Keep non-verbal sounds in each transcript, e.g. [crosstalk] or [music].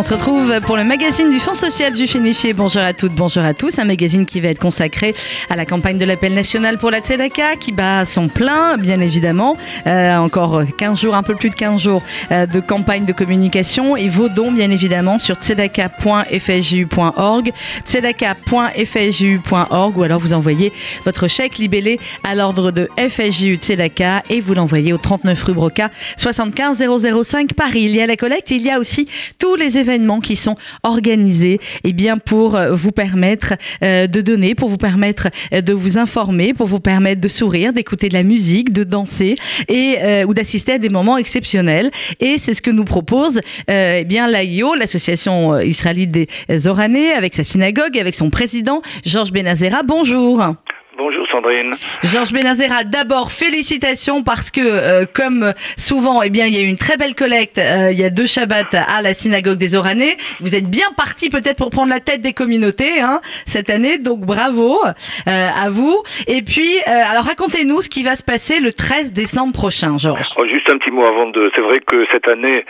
On se retrouve pour le magazine du Fonds social du Finifié. Bonjour à toutes, bonjour à tous. Un magazine qui va être consacré à la campagne de l'appel national pour la Tzedaka qui bat son plein, bien évidemment. Euh, encore 15 jours, un peu plus de 15 jours euh, de campagne de communication et vos dons, bien évidemment, sur tzedaka.fsju.org, tzedaka.fsju.org ou alors vous envoyez votre chèque libellé à l'ordre de FSJU Tzedaka et vous l'envoyez au 39 rue Broca, 75 005 Paris. Il y a la collecte, il y a aussi tous les événements qui sont organisés eh bien, pour euh, vous permettre euh, de donner, pour vous permettre euh, de vous informer, pour vous permettre de sourire, d'écouter de la musique, de danser et ou d'assister à des moments exceptionnels. Et c'est ce que nous propose eh bien l'AIO, l'association israélite des Oranais, avec sa synagogue, avec son président Georges Benazera. Bonjour. Bonjour Sandrine. Georges Benazera, d'abord félicitations parce que euh, comme souvent, eh bien il y a eu une très belle collecte euh, il y a deux Shabbats à la synagogue des Oranais. Vous êtes bien parti peut-être pour prendre la tête des communautés hein, cette année, donc bravo euh, à vous. Et puis alors racontez-nous ce qui va se passer le 13 décembre prochain, Georges. Oh, juste un petit mot avant de. C'est vrai que cette année,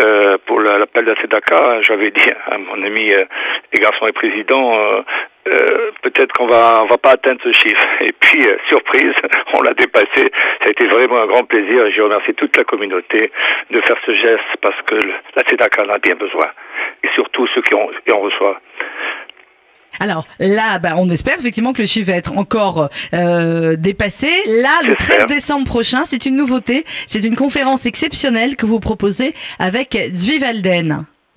euh, pour la- l'appel de la Tzedaka, j'avais dit à mon ami euh, et garçon et président, euh, peut-être qu'on va on va pas atteindre ce chiffre. [laughs] Et puis euh, surprise, [laughs] on l'a dépassé. Ça a été vraiment un grand plaisir. et Je remercie toute la communauté de faire ce geste parce que le- la Tzedaka en a bien besoin. Et surtout ceux qui en, qui en reçoivent. Alors là, bah, on espère effectivement que le chiffre va être encore euh, dépassé. Là, le 13 J'espère. décembre prochain, c'est une nouveauté. C'est une conférence exceptionnelle que vous proposez avec Zvi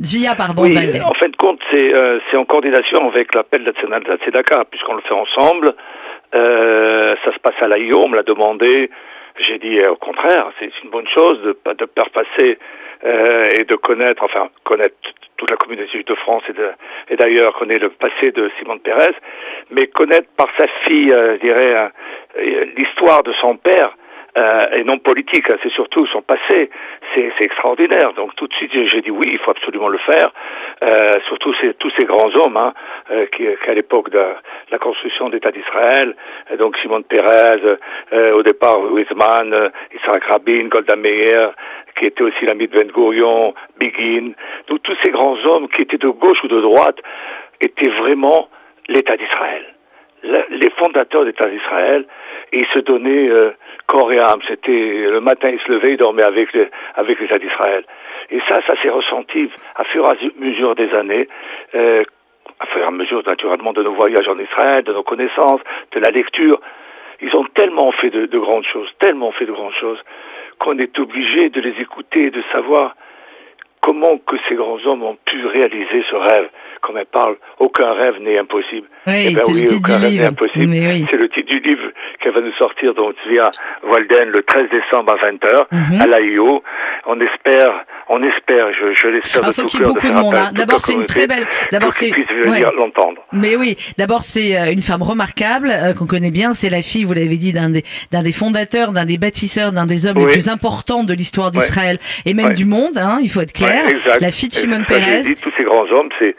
Zvia, pardon, Oui, Valden. en fin de compte, c'est euh, c'est en coordination avec l'appel national de la Tzedaka, puisqu'on le fait ensemble. Euh, ça se passe à l'AIO, on me l'a demandé. J'ai dit euh, au contraire, c'est une bonne chose de, de faire passer euh, et de connaître, enfin connaître toute la communauté juive de France et et d'ailleurs connaître le passé de Simone Pérez, mais connaître par sa fille, euh, je dirais, l'histoire de son père euh, et non politique, hein, c'est surtout son passé, c'est extraordinaire. Donc tout de suite j'ai dit oui, il faut absolument le faire. Euh, surtout ces, tous ces grands hommes hein, euh, qui, qui, à l'époque de la construction d'État d'Israël, euh, donc Simone Pérez, euh, au départ Weizmann, euh, Isaac Rabin, Golda Meir, qui était aussi l'ami de Ben Gurion, Begin, donc tous ces grands hommes qui étaient de gauche ou de droite étaient vraiment l'État d'Israël les fondateurs d'État d'Israël, ils se donnaient euh, corps et âme. C'était le matin, ils se levaient, ils dormaient avec le- avec l'État d'Israël. Et ça, ça s'est ressenti à fur et à mesure des années. Euh, à fur et à mesure, naturellement, de nos voyages en Israël, de nos connaissances, de la lecture. Ils ont tellement fait de, de grandes choses, tellement fait de grandes choses, qu'on est obligé de les écouter de savoir comment que ces grands hommes ont pu réaliser ce rêve. Comme elle parle, aucun rêve n'est impossible. Oui, Eh ben c'est oui, le titre aucun du rêve livre. n'est impossible. Mais oui. C'est le titre du livre qu'elle va nous sortir, donc via Walden, le 13 décembre à 20h, Mhm. à l'AIO. On espère, on espère, je, je l'espère Ah, de faut qu'il y ait beaucoup de monde, hein. D'abord, c'est une très belle- d'abord, c'est- ouais. l'entendre. Mais oui, d'abord c'est euh, une femme remarquable euh, qu'on connaît bien. C'est la fille, vous l'avez dit, d'un des, d'un des fondateurs, d'un des bâtisseurs, d'un des hommes les plus importants de l'histoire d'Israël et même Ouais. du monde. Hein, il faut être clair. La fille de Shimon dit, tous ces grands hommes, c'est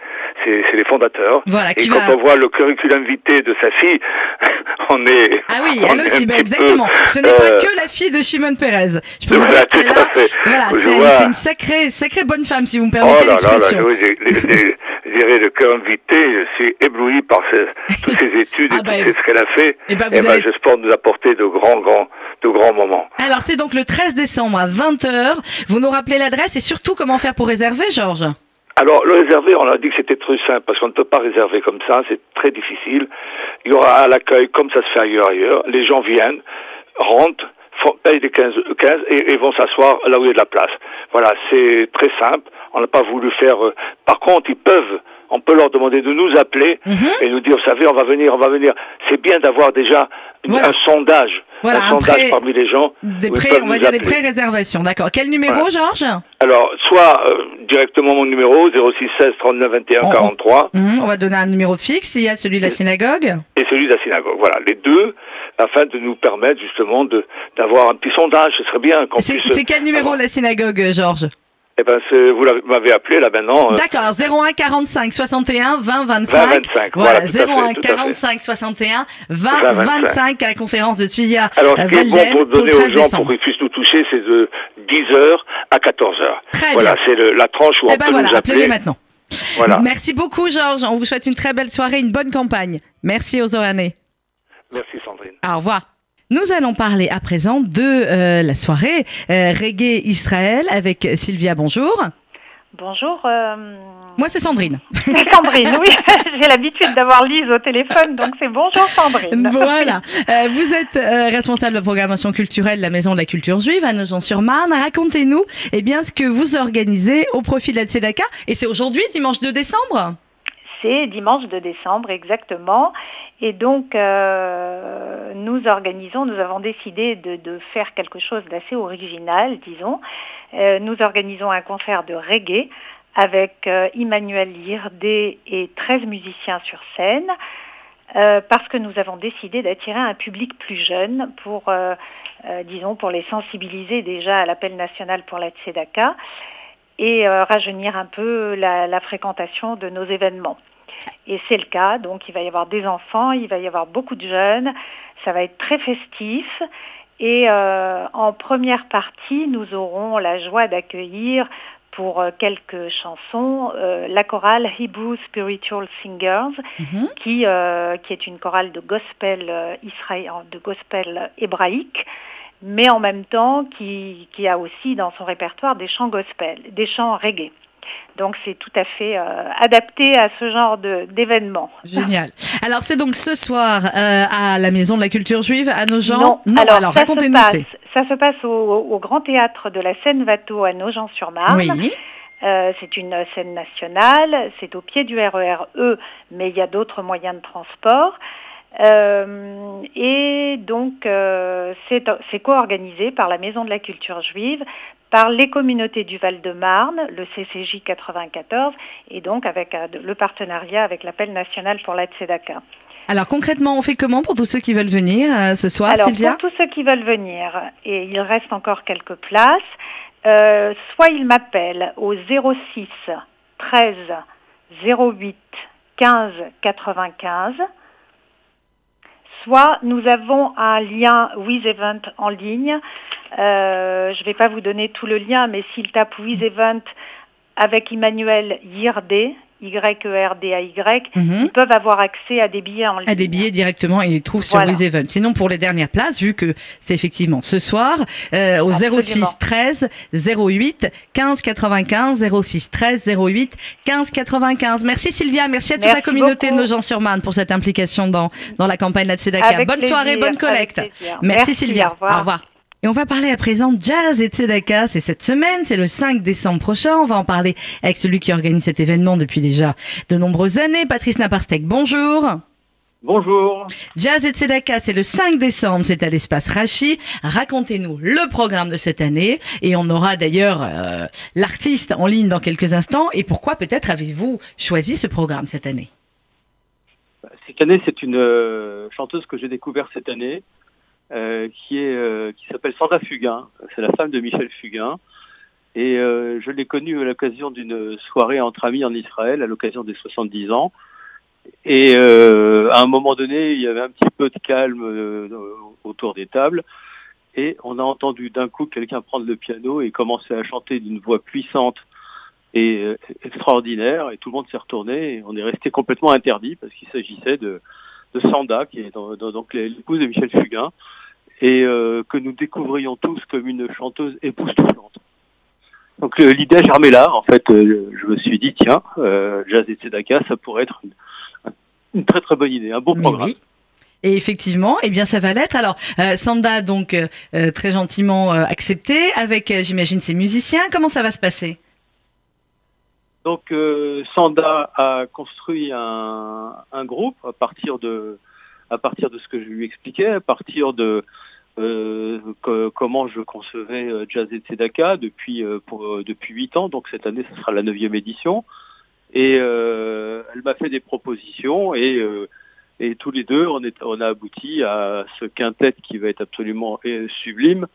c'est les fondateurs. Voilà, Et quand on voit le curriculum vitae de sa fille, [laughs] on est. Ah oui, elle aussi, bah, petit exactement. peu, Ce n'est pas euh, que la fille de Shimon Peres. Je peux vous dire qu'elle a, voilà, c'est vois. une sacrée, sacrée bonne femme, si vous me Oh permettez là, l'expression. dirais le cœur invité, je suis ébloui par ce- toutes ces [laughs] études Ah et bah, tout ce qu'elle a fait. eh ben, vous Eh ben, allez- j'espère nous apporter de grands, grands, de grands moments. Alors c'est donc le 13 décembre à 20h. Vous nous rappelez l'adresse et surtout comment faire pour réserver, Georges? Alors, le réserver, on a dit que c'était très simple, parce qu'on ne peut pas réserver comme ça, c'est très difficile. Il y aura à l'accueil, comme ça se fait ailleurs. Les gens viennent, rentrent, payent les 15, 15 et, et vont s'asseoir là où il y a de la place. Voilà, c'est très simple. On n'a pas voulu faire... euh, Par contre, ils peuvent, on peut leur demander de nous appeler Mhm. et nous dire, vous savez, on va venir, on va venir. C'est bien d'avoir déjà Voilà. un sondage, Voilà, un, un sondage pré- parmi les gens. Des pré, on va dire des pré-réservations, d'accord. Quel numéro, Georges Alors, soit euh, directement mon numéro, 06 16 39 21 On- on- 43. Mhm, On va donner un numéro fixe. Il y a celui de la synagogue. et celui de la synagogue. Voilà, les deux, afin de nous permettre justement de d'avoir un petit sondage. Ce serait bien qu'on C'est puisse. c'est quel numéro avoir- la synagogue, Georges Eh ben, vous m'avez appelé là maintenant. euh, D'accord, 01 45 61 20 25. 20, 25, Voilà, voilà, tout à fait, 01 tout à fait. 45 61 20 20, 25 à la conférence de Tzvia Alors, euh, ce qui est bon pour donner aux 13 gens décembre. pour qu'ils puissent nous toucher, c'est de 10h à 14h. Très Voilà, bien. c'est la tranche où Eh on ben peut voilà, nous appeler. maintenant. Voilà. Merci beaucoup, Georges. On vous souhaite une très belle soirée, une bonne campagne. Merci aux Oranais. Merci Sandrine. Au revoir. Nous allons parler à présent de euh, la soirée euh, Reggae Israël avec Sylvia. Bonjour. Bonjour. euh, Moi, c'est Sandrine. [laughs] Sandrine, oui. [laughs] J'ai l'habitude d'avoir Lise au téléphone, donc c'est bonjour Sandrine. Voilà. Euh, vous êtes euh, responsable de programmation culturelle de la Maison de la Culture Juive à Nogent-sur-Marne. Racontez-nous eh bien, ce que vous organisez au profit de la Tzedaka. Et c'est aujourd'hui, dimanche 2 décembre? C'est dimanche de décembre, exactement. Et donc, euh, nous organisons, nous avons décidé de, faire quelque chose d'assez original, disons. Euh, nous organisons un concert de reggae avec euh, Emmanuel et 13 musiciens sur scène, euh, parce que nous avons décidé d'attirer un public plus jeune pour, disons, pour les sensibiliser déjà à l'appel national pour la Tzedaka et rajeunir un peu la fréquentation de nos événements. Et c'est le cas, donc il va y avoir des enfants, il va y avoir beaucoup de jeunes, ça va être très festif. Et euh, en première partie, nous aurons la joie d'accueillir pour euh, quelques chansons euh, la chorale Hebrew Spiritual Singers, Mhm. qui, euh, qui est une chorale de gospel de gospel hébraïque, mais en même temps qui, qui a aussi dans son répertoire des chants gospel, des chants reggae. Donc c'est tout à fait euh, adapté à ce genre d'événement. Génial. Alors, c'est donc ce soir euh, à la Maison de la Culture Juive à Nogent Non, alors, alors, racontez-nous. ça se passe au, au Grand Théâtre de la Seine-Vato à Nogent-sur-Marne. Oui. Euh, c'est une scène nationale, c'est au pied du RER E, mais il y a d'autres moyens de transport. Euh, et donc, euh, c'est co-organisé par la Maison de la Culture Juive, par les communautés du Val-de-Marne, le CCJ 94, et donc avec euh, le partenariat avec l'appel national pour la Tzedaka. Alors, concrètement, on fait comment pour tous ceux qui veulent venir euh, ce soir, Alors, Sylvia pour tous ceux qui veulent venir, et il reste encore quelques places, euh, soit ils m'appellent au 06 13 08 15 95, soit nous avons un lien WizEvent en ligne. Euh, je ne vais pas vous donner tout le lien, mais s'ils tapent WizEvent avec Emmanuel Yirdé, Y-E-R-D-A-Y, Mhm. ils peuvent avoir accès à des billets en ligne. à des billets directement et ils les trouvent sur Voilà. les events. Sinon, pour les dernières places, vu que c'est effectivement ce soir, euh, au Absolument. 06 13 08 15 95 06 13 08 15 95. Merci Sylvia, merci à toute la communauté beaucoup. de Nogent-sur-Marne pour cette implication dans, dans la campagne de la Tzedaka. Bonne plaisir, soirée, bonne collecte. Merci, Merci, Sylvia. au revoir. Et on va parler à présent de jazz et Tzedaka. C'est cette semaine, c'est le 5 décembre prochain. On va en parler avec celui qui organise cet événement depuis déjà de nombreuses années, Patrice Naparstek. Bonjour. Bonjour. Jazz et Tzedaka, c'est le 5 décembre, c'est à l'espace Rachi. Racontez-nous le programme de cette année et on aura d'ailleurs euh, l'artiste en ligne dans quelques instants. Et pourquoi peut-être avez-vous choisi ce programme cette année? Cette année, c'est une euh, chanteuse que j'ai découverte cette année, euh, qui est euh, qui s'appelle Sandra Fugain. C'est la femme de Michel Fugain. Et euh, je l'ai connue à l'occasion d'une soirée entre amis en Israël, à l'occasion des 70 ans. Et à un moment donné, il y avait un petit peu de calme autour des tables. Et on a entendu d'un coup quelqu'un prendre le piano et commencer à chanter d'une voix puissante et extraordinaire. Et tout le monde s'est retourné. Et on est resté complètement interdit parce qu'il s'agissait de, de Sanda, qui est donc l'épouse de Michel Fugain, et euh, que nous découvrions tous comme une chanteuse époustouflante. Donc euh, l'idée a germé là. En fait, euh, je me suis dit tiens, euh, jazz et tzedaka, ça pourrait être une, très très bonne idée, un Mais programme. Et effectivement, eh bien, ça va l'être. Alors, Sanda, donc, très gentiment accepté, avec, j'imagine, ses musiciens. Comment ça va se passer? Donc euh, Sanda a construit un, groupe à partir de à partir de ce que je lui expliquais, à partir de euh, comment je concevais euh, Jazz et Tzedaka depuis euh, depuis huit ans. Donc cette année, ce sera la neuvième édition. Et elle m'a fait des propositions et et tous les deux, on, a abouti à ce quintet qui va être absolument sublime,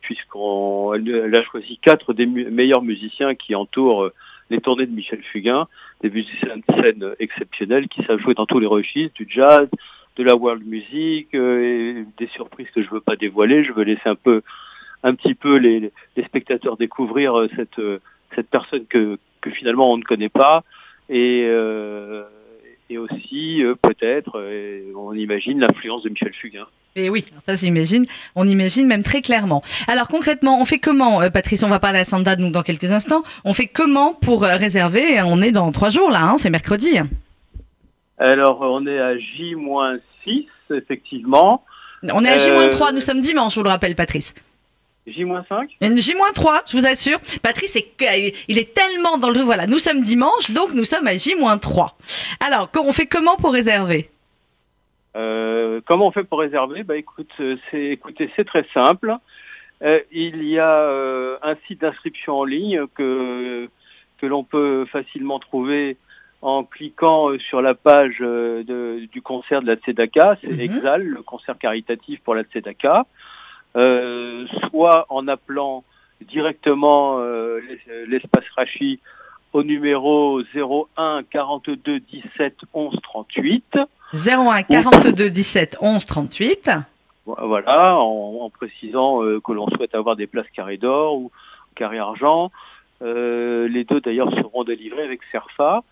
puisqu'on elle, a choisi quatre des meilleurs musiciens qui entourent les tournées de Michel Fugain, des musiciens de scène exceptionnels qui savent jouer dans tous les registres, du jazz, de la world music, euh, et des surprises que je veux pas dévoiler. Je veux laisser un peu un petit peu les, les spectateurs découvrir cette, cette personne que, que finalement on ne connaît pas et, aussi peut-être, on imagine l'influence de Michel Fugain. Et oui, ça j'imagine, on imagine même très clairement. Alors concrètement, on fait comment, euh, Patrice? On va parler à Sanda nous dans quelques instants. On fait comment pour euh, réserver On est dans trois jours là, hein, c'est mercredi. Alors on est à J-6 effectivement. On est à J-3, euh, nous sommes dimanche, je vous le rappelle, Patrice. J-5 J-3, je vous assure. Patrice, il est tellement dans le... Voilà, nous sommes dimanche, donc nous sommes à J-3. Alors, on fait comment pour réserver? Euh, comment on fait pour réserver? Bah écoute, euh, c'est écoutez, c'est très simple. Euh, il y a euh, un site d'inscription en ligne que que l'on peut facilement trouver en cliquant sur la page de, du concert de la Tzedaka, c'est mm Exal, le concert caritatif pour la Tzedaka, soit en appelant directement l'espace Rachi au numéro 01 42 17 11 38 01 42 17 11 38. Voilà, en, précisant euh, que l'on souhaite avoir des places carré d'or ou carré argent. Euh, les deux d'ailleurs seront délivrés avec Serfa.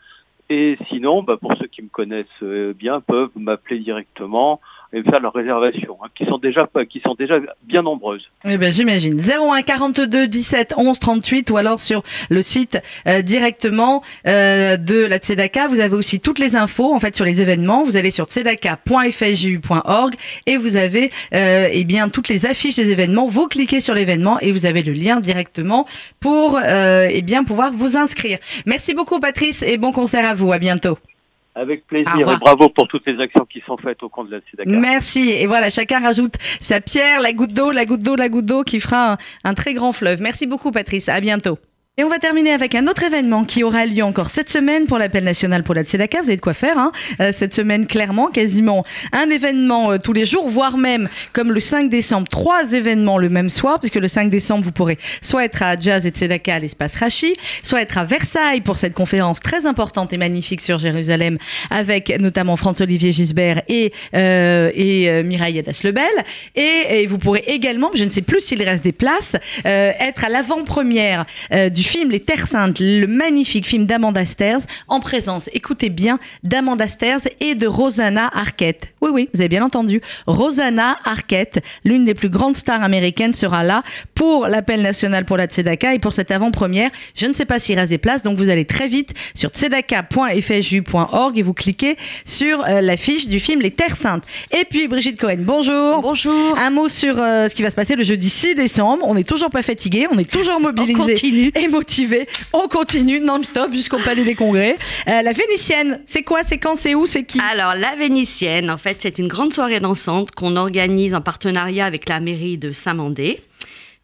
Et sinon, bah, pour ceux qui me connaissent euh, bien, peuvent m'appeler directement et faire leurs réservations, hein, qui sont déjà qui sont déjà bien nombreuses. Eh ben j'imagine. 01 42 17 11 38 ou alors sur le site euh, directement euh, de la Tzedaka. Vous avez aussi toutes les infos en fait sur les événements. Vous allez sur tzedaka.fju.org et vous avez euh, eh bien toutes les affiches des événements. Vous cliquez sur l'événement et vous avez le lien directement pour euh, eh bien pouvoir vous inscrire. Merci beaucoup Patrice et bon concert à vous. À bientôt. Avec plaisir et bravo pour toutes les actions qui sont faites au compte de la CEDACA. Merci. Et voilà, chacun rajoute sa pierre, la goutte d'eau, la goutte d'eau, la goutte d'eau qui fera un, un très grand fleuve. Merci beaucoup Patrice. À bientôt. Et on va terminer avec un autre événement qui aura lieu encore cette semaine pour l'appel national pour la Tzedaka. Vous avez de quoi faire hein euh, cette semaine, clairement, quasiment un événement euh, tous les jours, voire même comme le 5 décembre, trois événements le même soir, puisque le 5 décembre, vous pourrez soit être à Jazz et Tzedaka à l'espace Rachi, soit être à Versailles pour cette conférence très importante et magnifique sur Jérusalem, avec notamment François-Olivier Gisbert et, euh, et euh, Mireille Adas-Lebel. Et, et, vous pourrez également, je ne sais plus s'il reste des places, être à l'avant-première du film Les Terres Saintes, le magnifique film d'Amanda Sters, en présence, écoutez bien, d'Amanda Sters et de Rosanna Arquette. Oui, oui, vous avez bien entendu. Rosanna Arquette, l'une des plus grandes stars américaines, sera là pour l'appel national pour la Tzedaka et pour cette avant-première. Je ne sais pas s'il reste des places, donc vous allez très vite sur tzedaka.fju.org et vous cliquez sur euh, l'affiche du film Les Terres Saintes. Et puis Brigitte Cohen, bonjour. Bonjour. Un mot sur euh, ce qui va se passer le jeudi 6 décembre. On n'est toujours pas fatigué, on est toujours mobilisé. On continue motivé. On continue non-stop jusqu'au Palais des Congrès. Euh, la Vénitienne, c'est quoi C'est quand C'est où C'est qui? Alors, la Vénitienne, en fait, c'est une grande soirée dansante qu'on organise en partenariat avec la mairie de Saint-Mandé.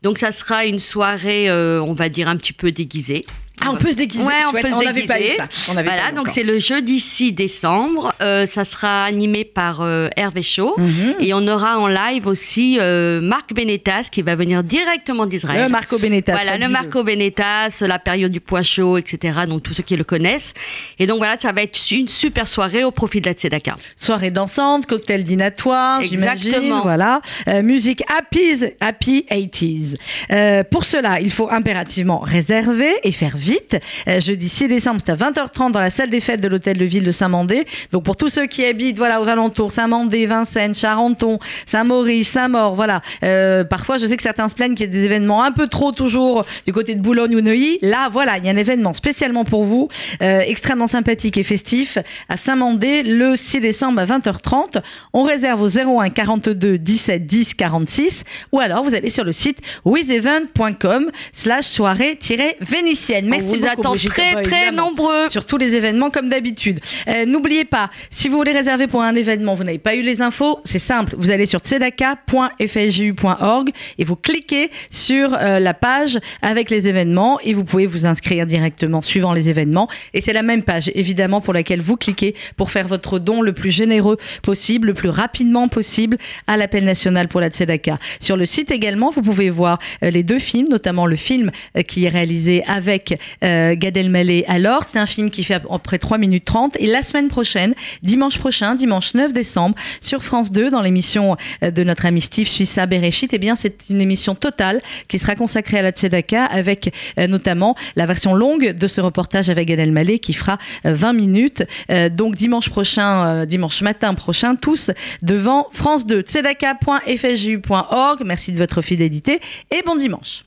Donc, ça sera une soirée, euh, on va dire, un petit peu déguisée. Ah, on peut se déguiser. Ouais, on peut se déguiser. Pas eu ça. On avait voilà, donc c'est le jeudi 6 décembre. Euh, ça sera animé par euh, Hervé Chaud. Mhm. Et on aura en live aussi euh, Marc Benetas qui va venir directement d'Israël. Le Marco Benetas. Voilà, le Marco Benetas, la période du point chaud, etc. Donc tous ceux qui le connaissent. Et donc voilà, ça va être une super soirée au profit de la Tzedaka. Soirée dansante, cocktail dînatoire, j'imagine. Voilà. Musique happy, happy 80s. Euh, pour cela, il faut impérativement réserver et faire vite vite. Euh, jeudi 6 décembre, c'est à 20h30 dans la salle des fêtes de l'hôtel de ville de Saint-Mandé. Donc pour tous ceux qui habitent voilà aux alentours, Saint-Mandé, Vincennes, Charenton, Saint-Maurice, Saint-Maur, voilà. Euh, parfois, je sais que certains se plaignent qu'il y ait des événements un peu trop toujours du côté de Boulogne ou Neuilly. Là, voilà, il y a un événement spécialement pour vous, euh, extrêmement sympathique et festif à Saint-Mandé le 6 décembre à 20h30. On réserve au 01 42 17 10 46 ou alors vous allez sur le site withevent.com slash soirée-vénitienne. Merci vous attend très très nombreux sur tous les événements comme d'habitude. Euh, N'oubliez pas, si vous voulez réserver pour un événement, vous n'avez pas eu les infos, c'est simple. Vous allez sur tzedaka.fsju.org et vous cliquez sur euh, la page avec les événements et vous pouvez vous inscrire directement suivant les événements. Et c'est la même page évidemment pour laquelle vous cliquez pour faire votre don le plus généreux possible, le plus rapidement possible à l'appel national pour la Tzedaka. Sur le site également, vous pouvez voir euh, les deux films, notamment le film qui est réalisé avec euh, Gad Elmaleh alors. C'est un film qui fait à peu près 3 minutes 30. Et la semaine prochaine, dimanche prochain, dimanche 9 décembre, sur France 2, dans l'émission euh, de notre ami Steve Suissa Bereshit, eh bien, c'est une émission totale qui sera consacrée à la Tzedaka avec euh, notamment la version longue de ce reportage avec Gad Elmaleh qui fera 20 minutes. donc, dimanche prochain, dimanche matin prochain, tous devant France 2. Tzedaka.fju.org. Merci de votre fidélité et bon dimanche.